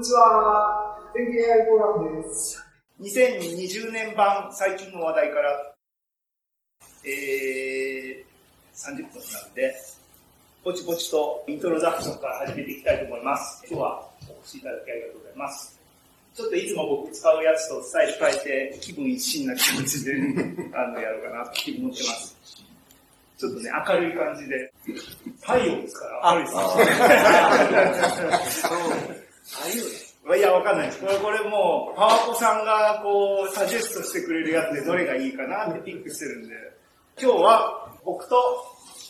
にちは。天気 AI フォーラムです。2020年版最近の話題から、えー、30分なんで、ぼちぼちとイントロダクションから始めていきたいと思います。今日はお越しいただきありがとうございます。ちょっといつも僕使うやつとスタイル変えて気分一新な気持ちで あのやろうかなと思ってます。ちょっとね、明るい感じで。太陽ですから、明るいです 太陽いや、わかんないです。これ、これもう、パワポさんが、こう、サジェストしてくれるやつでどれがいいかなってピックしてるんで、今日は僕と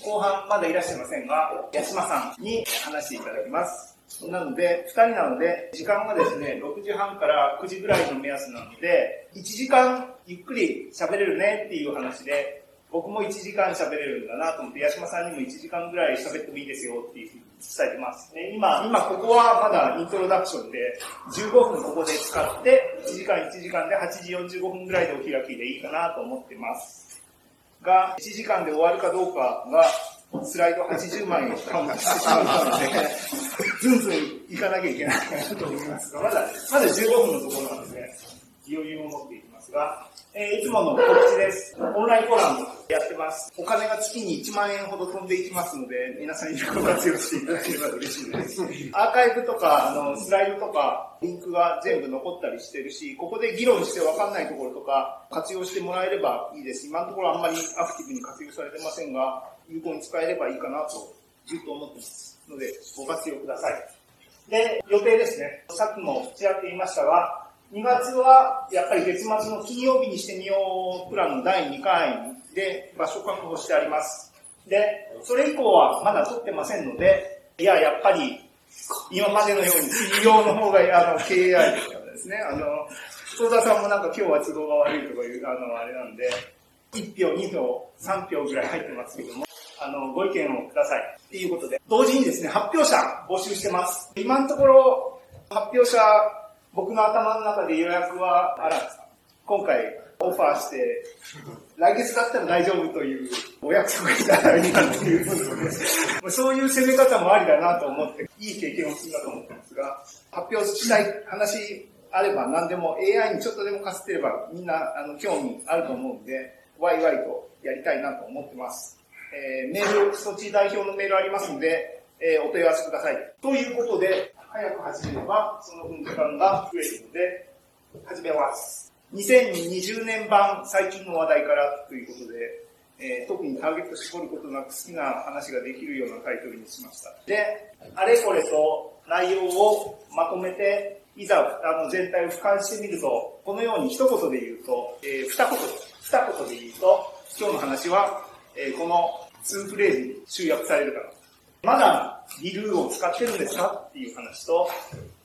後半まだいらっしゃいませんが、八島さんに話していただきます。なので、二人なので、時間がですね、6時半から9時ぐらいの目安なので、1時間ゆっくり喋れるねっていう話で、僕も1時間喋れるんだなと思って、八島さんにも1時間ぐらい喋ってもいいですよっていうふうに伝えてます。ね、今、今ここはまだイントロダクションで、15分ここで使って、1時間1時間で8時45分ぐらいでお開きでいいかなと思ってます。が、1時間で終わるかどうかが、スライド80枚カウントしてしまったので、ずんずん行かなきゃいけないかなと思いますが、まだ、まだ15分のところなんですね。余裕を持っていきますが、えー、いつもの告知です。オンラインフォーラムやってます。お金が月に1万円ほど飛んでいきますので、皆さんにご活用していただければ嬉しいです。アーカイブとか、あの、スライドとか、リンクが全部残ったりしてるし、ここで議論してわかんないところとか、活用してもらえればいいです。今のところあんまりアクティブに活用されてませんが、有効に使えればいいかなと、ずっと思ってますので、ご活用ください。で、予定ですね。さっきもちらっと言いましたが、2月はやっぱり月末の金曜日にしてみようプランの第2回で場所確保してあります。で、それ以降はまだ取ってませんので、いや、やっぱり今までのように企業の方が、あの、経営愛ですね。あの、戸田さんもなんか今日は都合が悪いとかいう、あの、あれなんで、1票、2票、3票ぐらい入ってますけども、あの、ご意見をください。っていうことで、同時にですね、発表者募集してます。今のところ、発表者僕の頭の中で予約はあるんですか？今回オファーして、来月だったら大丈夫というお約束いただいたっていうことで、そういう攻め方もありだなと思って、いい経験をするなと思ってますが、発表したい話あれば何でも AI にちょっとでもかすってればみんなあの興味あると思うんで、ワイワイとやりたいなと思ってます。えー、メール、措置代表のメールありますので、えー、お問い合わせください。ということで、早く始めれば、その分時間が増えるので、始めます。2020年版最近の話題からということで、えー、特にターゲット絞ることなく好きな話ができるようなタイトルにしました。で、あれこれと内容をまとめて、いざあの全体を俯瞰してみると、このように一言で言うと、えー、二言、二言で言うと、今日の話は、えー、この2フレーズに集約されるかな。まだリルーを使ってるんですかっていう話と、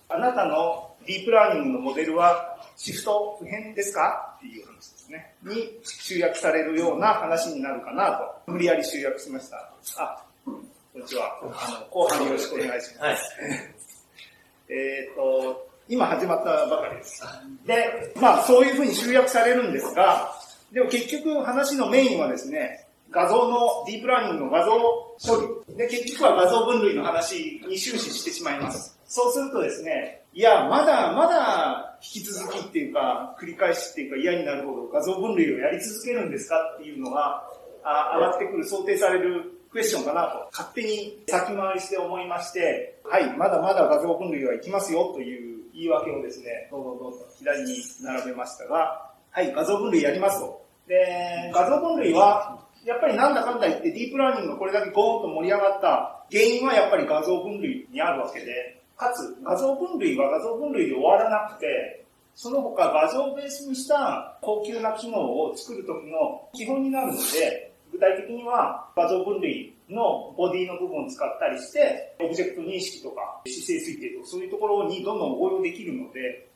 あなたのディープラーニングのモデルはシフト不変ですかっていう話ですね。に集約されるような話になるかなと、無理やり集約しました。あ、こんにちは。あの、後半よろしくお願いします。はい、えっと、今始まったばかりです。で、まあそういうふうに集約されるんですが、でも結局話のメインはですね、画像の、ディープラーニングの画像処理。で、結局は画像分類の話に終始してしまいます。そうするとですね、いや、まだまだ引き続きっていうか、繰り返しっていうか嫌になるほど画像分類をやり続けるんですかっていうのが、あ上がってくる、想定されるクエスチョンかなと、勝手に先回りして思いまして、はい、まだまだ画像分類はいきますよという言い訳をですね、どうぞどうぞ左に並べましたが、はい、画像分類やりますと。で、画像分類は、やっぱりなんだかんだ言ってディープラーニングがこれだけゴーンと盛り上がった原因はやっぱり画像分類にあるわけで、かつ画像分類は画像分類で終わらなくて、その他画像をベースにした高級な機能を作るときの基本になるので、具体的には画像分類のボディの部分を使ったりして、オブジェクト認識とか姿勢推定とかそういうところにどんどん応用できるので、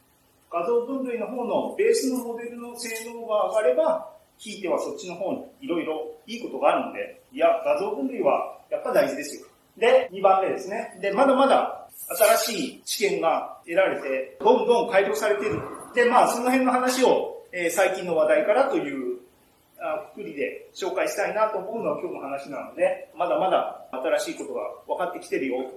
画像分類の方のベースのモデルの性能が上がれば、ひいてはそっちの方にいろいろいいことがあるんで、いや、画像分類はやっぱ大事ですよ。で、2番目ですね。で、まだまだ新しい知見が得られて、どんどん改良されている。で、まあ、その辺の話を、えー、最近の話題からというあくくりで紹介したいなと思うのは今日の話なので、まだまだ新しいことが分かってきてるよ。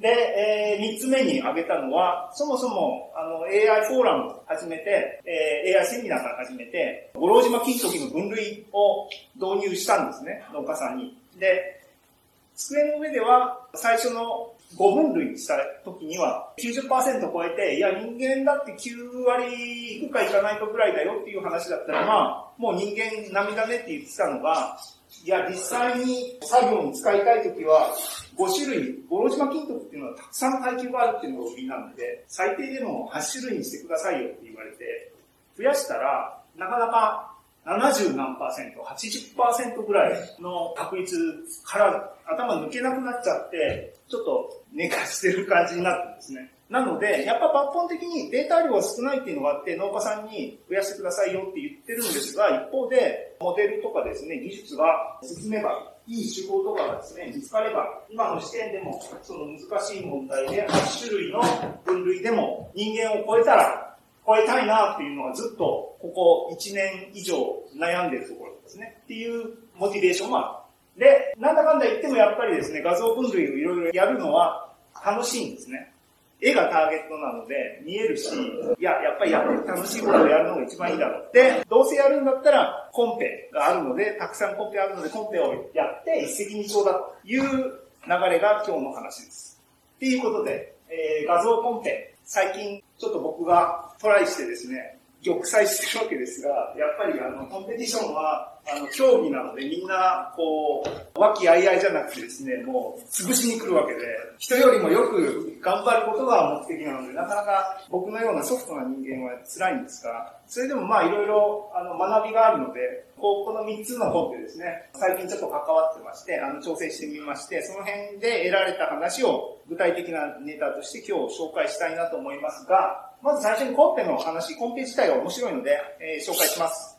で、えー、3つ目に挙げたのは、そもそもあの AI フォーラムを始めて、えー、AI セミナーから始めて、五郎島金時の分類を導入したんですね、農家さんに。で、机の上では最初の5分類した時には90%超えて、いや人間だって9割いくかいかないかぐらいだよっていう話だったら、まあ、もう人間並みだねって言ってたのが、いや、実際に作業に使いたいときは、5種類、五郎島金時っていうのはたくさん階級があるっていうのが売りなので、最低でも8種類にしてくださいよって言われて、増やしたら、なかなか70何パーセント、80%ぐらいの確率から頭抜けなくなっちゃって、ちょっと寝かしてる感じになってるんですね。なので、やっぱ抜本的にデータ量が少ないっていうのがあって、農家さんに増やしてくださいよって言ってるんですが、一方で、モデルとかですね、技術が進めば、いい手法とかがですね、見つかれば、今の時点でも、その難しい問題で、8種類の分類でも人間を超えたら、超えたいなっていうのはずっと、ここ1年以上悩んでるところですね。っていうモチベーションもある。で、なんだかんだ言ってもやっぱりですね、画像分類をいろいろやるのは楽しいんですね。絵がターゲットなので見えるし、いや、やっぱりやって楽しいことをやるのが一番いいだろう。で、どうせやるんだったらコンペがあるので、たくさんコンペあるのでコンペをやって一石二鳥だという流れが今日の話です。っていうことで、えー、画像コンペ、最近ちょっと僕がトライしてですね、玉砕してるわけですが、やっぱりあの、コンペティションは、あの、競技なのでみんな、こう、和気あいあいじゃなくてですね、もう、潰しに来るわけで、人よりもよく頑張ることが目的なので、なかなか僕のようなソフトな人間は辛いんですが、それでもまあ、いろいろ、あの、学びがあるので、こう、この3つの本でですね、最近ちょっと関わってまして、あの、調整してみまして、その辺で得られた話を具体的なネタとして今日紹介したいなと思いますが、まず最初にコンペの話、コンペ自体が面白いので、えー、紹介します。